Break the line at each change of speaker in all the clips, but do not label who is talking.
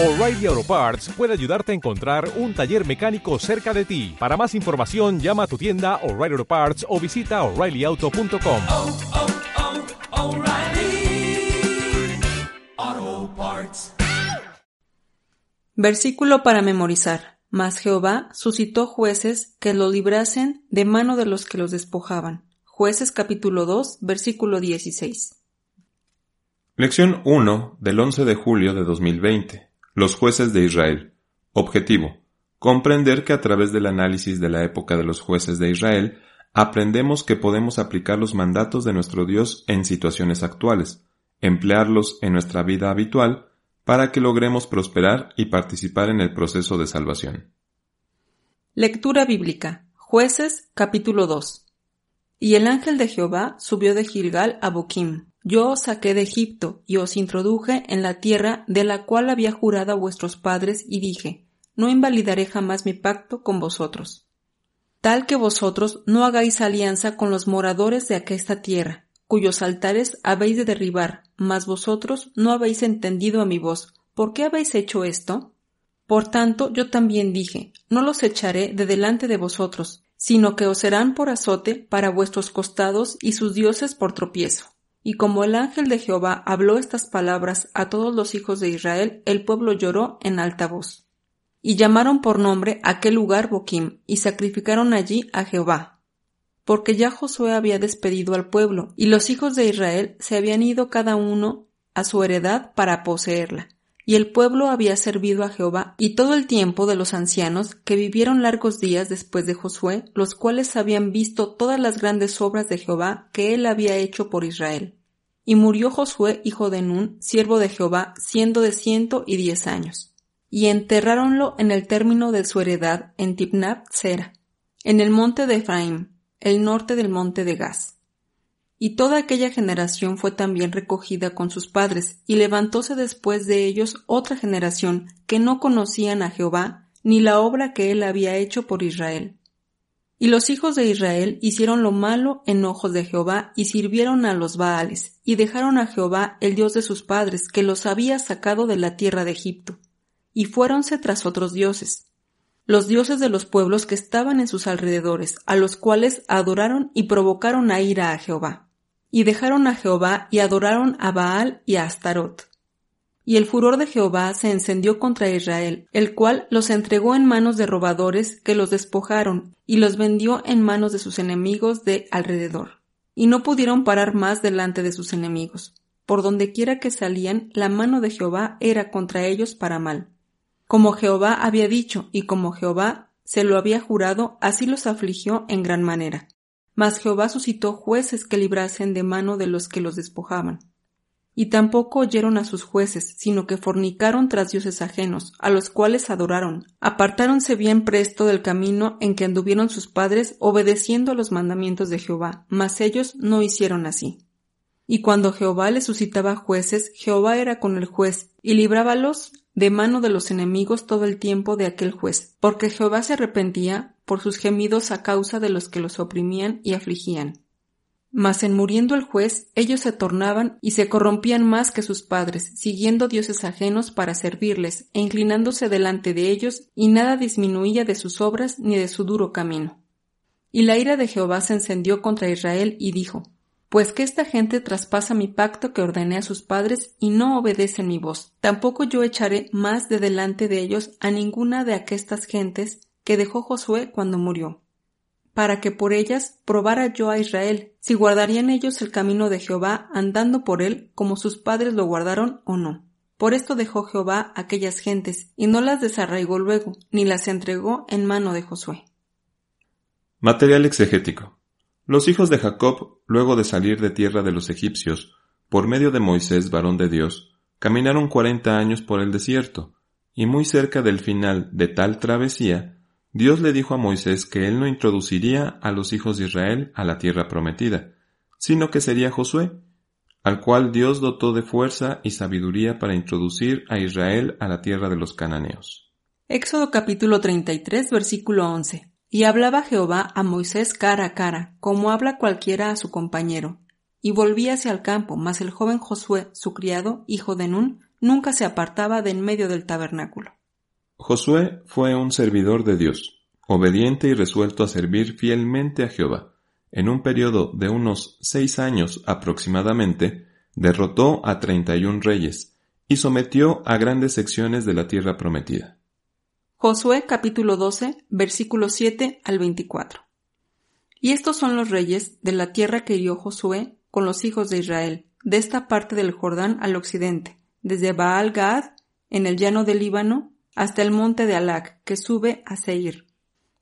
O'Reilly Auto Parts puede ayudarte a encontrar un taller mecánico cerca de ti. Para más información, llama a tu tienda O'Reilly Auto Parts o visita oreillyauto.com.
oh, oh, Parts.
Versículo para memorizar. Mas Jehová suscitó jueces que lo librasen de mano de los que los despojaban. Jueces capítulo 2, versículo 16.
Lección 1 del 11 de julio de 2020. Los jueces de Israel. Objetivo. Comprender que a través del análisis de la época de los jueces de Israel, aprendemos que podemos aplicar los mandatos de nuestro Dios en situaciones actuales, emplearlos en nuestra vida habitual, para que logremos prosperar y participar en el proceso de salvación.
Lectura bíblica. Jueces capítulo 2. Y el ángel de Jehová subió de Gilgal a Boquim. Yo os saqué de Egipto y os introduje en la tierra de la cual había jurado a vuestros padres y dije, no invalidaré jamás mi pacto con vosotros. Tal que vosotros no hagáis alianza con los moradores de aquesta tierra, cuyos altares habéis de derribar, mas vosotros no habéis entendido a mi voz. ¿Por qué habéis hecho esto? Por tanto, yo también dije, no los echaré de delante de vosotros, sino que os serán por azote para vuestros costados y sus dioses por tropiezo. Y como el ángel de Jehová habló estas palabras a todos los hijos de Israel, el pueblo lloró en alta voz. Y llamaron por nombre aquel lugar Boquim, y sacrificaron allí a Jehová. Porque ya Josué había despedido al pueblo, y los hijos de Israel se habían ido cada uno a su heredad para poseerla. Y el pueblo había servido a Jehová, y todo el tiempo de los ancianos que vivieron largos días después de Josué, los cuales habían visto todas las grandes obras de Jehová que él había hecho por Israel. Y murió Josué, hijo de Nun, siervo de Jehová, siendo de ciento y diez años. Y enterráronlo en el término de su heredad en Tipnat Sera, en el monte de Efraín, el norte del monte de Gaz. Y toda aquella generación fue también recogida con sus padres, y levantóse después de ellos otra generación que no conocían a Jehová, ni la obra que él había hecho por Israel. Y los hijos de Israel hicieron lo malo en ojos de Jehová y sirvieron a los Baales, y dejaron a Jehová el Dios de sus padres, que los había sacado de la tierra de Egipto, y fuéronse tras otros dioses, los dioses de los pueblos que estaban en sus alrededores, a los cuales adoraron y provocaron a ira a Jehová. Y dejaron a Jehová y adoraron a Baal y a Astarot. Y el furor de Jehová se encendió contra Israel, el cual los entregó en manos de robadores que los despojaron y los vendió en manos de sus enemigos de alrededor. Y no pudieron parar más delante de sus enemigos. Por donde quiera que salían, la mano de Jehová era contra ellos para mal. Como Jehová había dicho y como Jehová se lo había jurado, así los afligió en gran manera. Mas Jehová suscitó jueces que librasen de mano de los que los despojaban y tampoco oyeron a sus jueces, sino que fornicaron tras dioses ajenos, a los cuales adoraron. Apartáronse bien presto del camino en que anduvieron sus padres, obedeciendo los mandamientos de Jehová, mas ellos no hicieron así. Y cuando Jehová les suscitaba jueces, Jehová era con el juez, y librábalos de mano de los enemigos todo el tiempo de aquel juez, porque Jehová se arrepentía por sus gemidos a causa de los que los oprimían y afligían. Mas en muriendo el juez, ellos se tornaban y se corrompían más que sus padres, siguiendo dioses ajenos para servirles, e inclinándose delante de ellos, y nada disminuía de sus obras ni de su duro camino. Y la ira de Jehová se encendió contra Israel y dijo, Pues que esta gente traspasa mi pacto que ordené a sus padres y no obedecen mi voz, tampoco yo echaré más de delante de ellos a ninguna de aquestas gentes que dejó Josué cuando murió para que por ellas probara yo a Israel, si guardarían ellos el camino de Jehová andando por él como sus padres lo guardaron o no. Por esto dejó Jehová aquellas gentes, y no las desarraigó luego, ni las entregó en mano de Josué.
Material exegético. Los hijos de Jacob, luego de salir de tierra de los egipcios, por medio de Moisés, varón de Dios, caminaron cuarenta años por el desierto, y muy cerca del final de tal travesía, Dios le dijo a Moisés que él no introduciría a los hijos de Israel a la tierra prometida, sino que sería Josué, al cual Dios dotó de fuerza y sabiduría para introducir a Israel a la tierra de los cananeos.
Éxodo capítulo 33 versículo 11. Y hablaba Jehová a Moisés cara a cara, como habla cualquiera a su compañero. Y volvíase al campo, mas el joven Josué, su criado, hijo de Nun, nunca se apartaba de en medio del tabernáculo.
Josué fue un servidor de Dios, obediente y resuelto a servir fielmente a Jehová. En un periodo de unos seis años aproximadamente, derrotó a treinta y un reyes y sometió a grandes secciones de la tierra prometida.
Josué capítulo 12, versículos 7 al 24. Y estos son los reyes de la tierra que hirió Josué con los hijos de Israel, de esta parte del Jordán al occidente, desde Baal Gad, en el llano del Líbano, hasta el monte de Alac, que sube a Seir,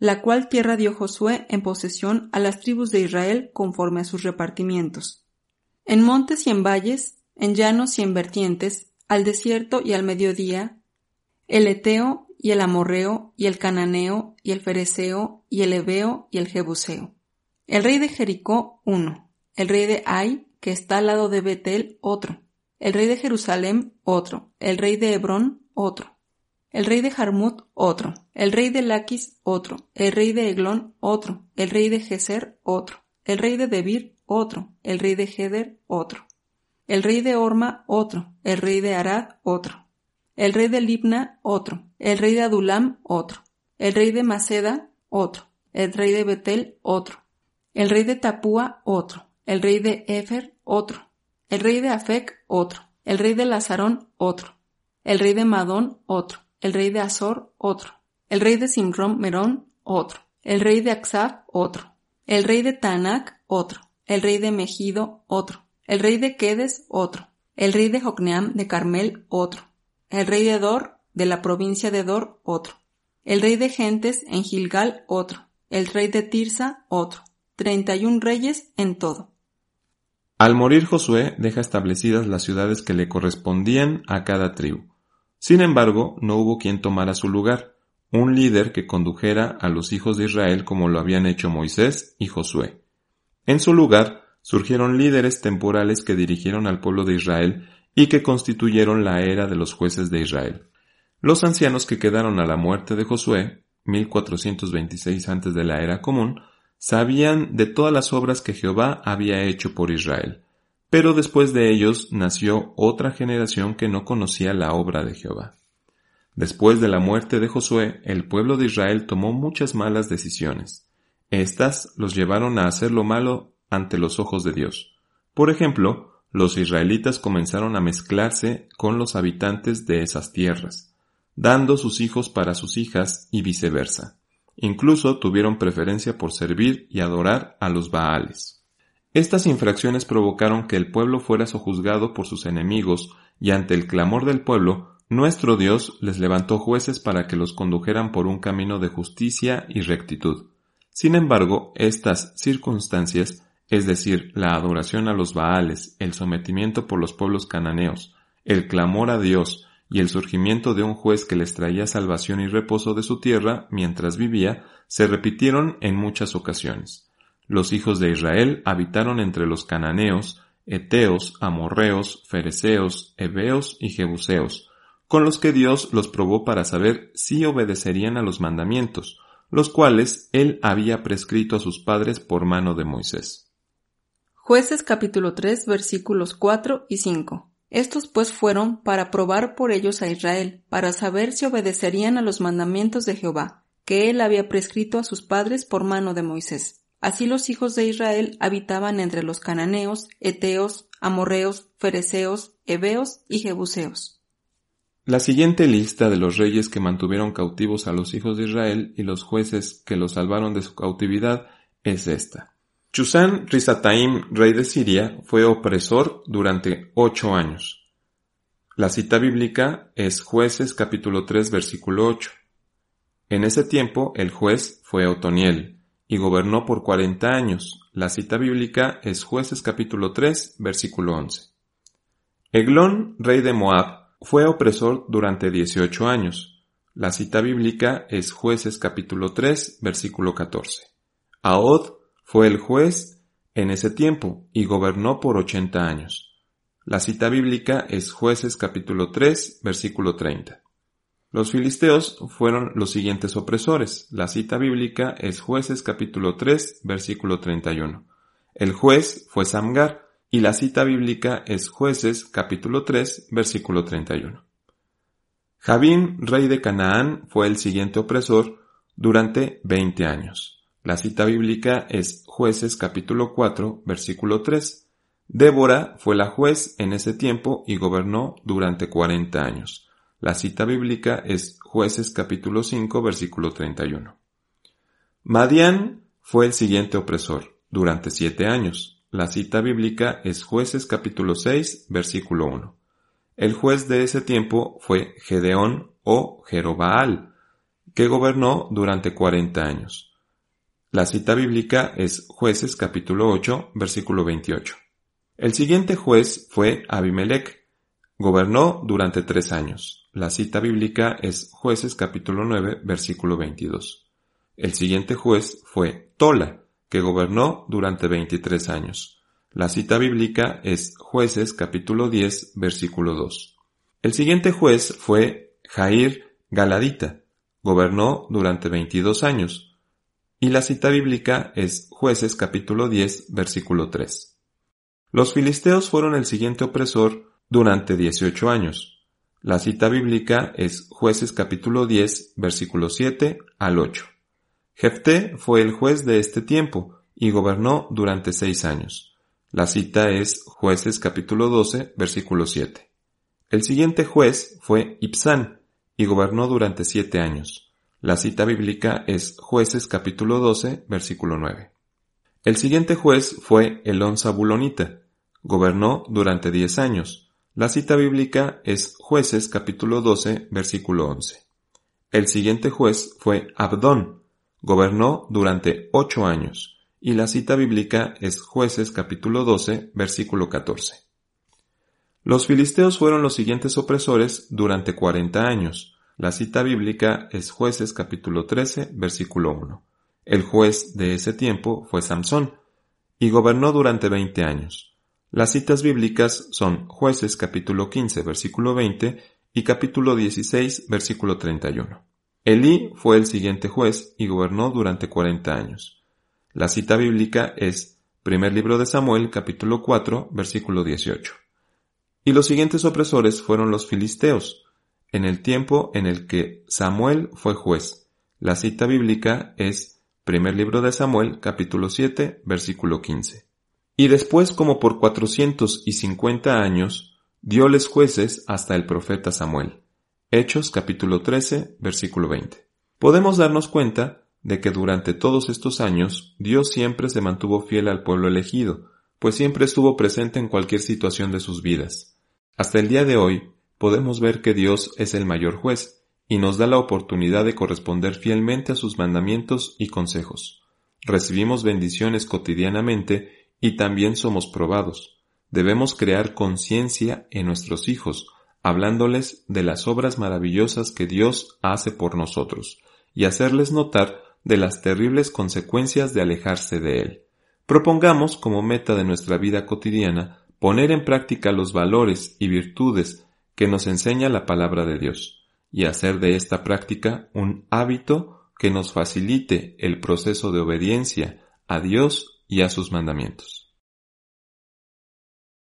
la cual tierra dio Josué en posesión a las tribus de Israel conforme a sus repartimientos. En montes y en valles, en llanos y en vertientes, al desierto y al mediodía, el Eteo y el Amorreo y el Cananeo y el Fereceo y el Ebeo y el Jebuseo. El rey de Jericó, uno. El rey de Ai, que está al lado de Betel, otro. El rey de Jerusalén, otro. El rey de Hebrón, otro. El rey de Jarmut, otro. El rey de Laquis, otro. El rey de Eglón, otro. El rey de Geser, otro. El rey de Debir, otro. El rey de Heder, otro el rey de Orma otro, el rey de Arad otro, el rey de Libna otro, el rey de Adulam otro, el rey de Maceda otro, el rey de Betel otro, el rey de Tapúa otro, el rey de Efer otro, el rey de Afec otro, el rey de Lazarón otro, el rey de Madón otro, el rey de Azor otro, el rey de Simrón Merón otro, el rey de Aksab otro, el rey de Tanac otro, el rey de Megido otro, el rey de Quedes otro, el rey de Jocneam de Carmel otro, el rey de Dor de la provincia de Dor otro, el rey de Gentes en Gilgal otro, el rey de Tirsa otro, treinta y un reyes en todo.
Al morir Josué deja establecidas las ciudades que le correspondían a cada tribu. Sin embargo, no hubo quien tomara su lugar, un líder que condujera a los hijos de Israel como lo habían hecho Moisés y Josué. En su lugar, surgieron líderes temporales que dirigieron al pueblo de Israel y que constituyeron la era de los jueces de Israel. Los ancianos que quedaron a la muerte de Josué, 1426 antes de la era común, sabían de todas las obras que Jehová había hecho por Israel. Pero después de ellos nació otra generación que no conocía la obra de Jehová. Después de la muerte de Josué, el pueblo de Israel tomó muchas malas decisiones. Estas los llevaron a hacer lo malo ante los ojos de Dios. Por ejemplo, los israelitas comenzaron a mezclarse con los habitantes de esas tierras, dando sus hijos para sus hijas y viceversa. Incluso tuvieron preferencia por servir y adorar a los Baales. Estas infracciones provocaron que el pueblo fuera sojuzgado por sus enemigos y ante el clamor del pueblo, nuestro Dios les levantó jueces para que los condujeran por un camino de justicia y rectitud. Sin embargo, estas circunstancias es decir, la adoración a los Baales, el sometimiento por los pueblos cananeos, el clamor a Dios y el surgimiento de un juez que les traía salvación y reposo de su tierra mientras vivía, se repitieron en muchas ocasiones. Los hijos de Israel habitaron entre los cananeos, eteos, amorreos, fereceos, heveos y jebuseos, con los que Dios los probó para saber si obedecerían a los mandamientos, los cuales él había prescrito a sus padres por mano de Moisés.
Jueces capítulo 3 versículos 4 y 5. Estos pues fueron para probar por ellos a Israel, para saber si obedecerían a los mandamientos de Jehová, que él había prescrito a sus padres por mano de Moisés. Así los hijos de Israel habitaban entre los cananeos, eteos, amorreos, fereceos, heveos y jebuseos.
La siguiente lista de los reyes que mantuvieron cautivos a los hijos de Israel y los jueces que los salvaron de su cautividad es esta. Chusán Rizataim, rey de Siria, fue opresor durante ocho años. La cita bíblica es Jueces capítulo 3 versículo 8. En ese tiempo el juez fue Otoniel y gobernó por cuarenta años. La cita bíblica es Jueces capítulo 3 versículo 11. Eglón, rey de Moab, fue opresor durante dieciocho años. La cita bíblica es Jueces capítulo 3 versículo 14. Aod, fue el juez en ese tiempo y gobernó por ochenta años. La cita bíblica es Jueces capítulo 3, versículo 30. Los filisteos fueron los siguientes opresores. La cita bíblica es Jueces capítulo 3, versículo 31. El juez fue Samgar y la cita bíblica es Jueces capítulo 3 versículo 31. Javín, rey de Canaán, fue el siguiente opresor durante 20 años. La cita bíblica es Jueces capítulo 4 versículo 3. Débora fue la juez en ese tiempo y gobernó durante 40 años. La cita bíblica es Jueces capítulo 5 versículo 31. Madián fue el siguiente opresor durante siete años. La cita bíblica es Jueces capítulo 6 versículo 1. El juez de ese tiempo fue Gedeón o Jerobaal, que gobernó durante 40 años. La cita bíblica es Jueces capítulo 8 versículo 28. El siguiente juez fue Abimelech. Gobernó durante tres años. La cita bíblica es Jueces capítulo 9 versículo 22. El siguiente juez fue Tola, que gobernó durante 23 años. La cita bíblica es Jueces capítulo 10 versículo 2. El siguiente juez fue Jair Galadita. Gobernó durante 22 años. Y la cita bíblica es Jueces capítulo 10 versículo 3. Los filisteos fueron el siguiente opresor durante 18 años. La cita bíblica es Jueces capítulo 10, versículo 7 al 8. Jefté fue el juez de este tiempo y gobernó durante seis años. La cita es Jueces capítulo 12, versículo 7. El siguiente juez fue Ipsán y gobernó durante siete años. La cita bíblica es Jueces capítulo 12, versículo 9. El siguiente juez fue Elón Zabulonita. Gobernó durante diez años. La cita bíblica es Jueces capítulo 12, versículo 11. El siguiente juez fue Abdón. Gobernó durante ocho años. Y la cita bíblica es Jueces capítulo 12, versículo 14. Los filisteos fueron los siguientes opresores durante cuarenta años. La cita bíblica es Jueces capítulo 13, versículo 1. El juez de ese tiempo fue Samsón, y gobernó durante veinte años. Las citas bíblicas son Jueces capítulo 15 versículo 20 y capítulo 16 versículo 31. Elí fue el siguiente juez y gobernó durante cuarenta años. La cita bíblica es Primer libro de Samuel capítulo 4 versículo 18. Y los siguientes opresores fueron los filisteos, en el tiempo en el que Samuel fue juez. La cita bíblica es Primer libro de Samuel, capítulo 7, versículo 15. Y después, como por cuatrocientos y cincuenta años, dióles jueces hasta el profeta Samuel. Hechos, capítulo 13, versículo 20. Podemos darnos cuenta de que durante todos estos años Dios siempre se mantuvo fiel al pueblo elegido, pues siempre estuvo presente en cualquier situación de sus vidas. Hasta el día de hoy, podemos ver que Dios es el mayor juez, y nos da la oportunidad de corresponder fielmente a sus mandamientos y consejos. Recibimos bendiciones cotidianamente y también somos probados. Debemos crear conciencia en nuestros hijos, hablándoles de las obras maravillosas que Dios hace por nosotros, y hacerles notar de las terribles consecuencias de alejarse de Él. Propongamos como meta de nuestra vida cotidiana poner en práctica los valores y virtudes que nos enseña la palabra de Dios y hacer de esta práctica un hábito que nos facilite el proceso de obediencia a Dios y a sus mandamientos.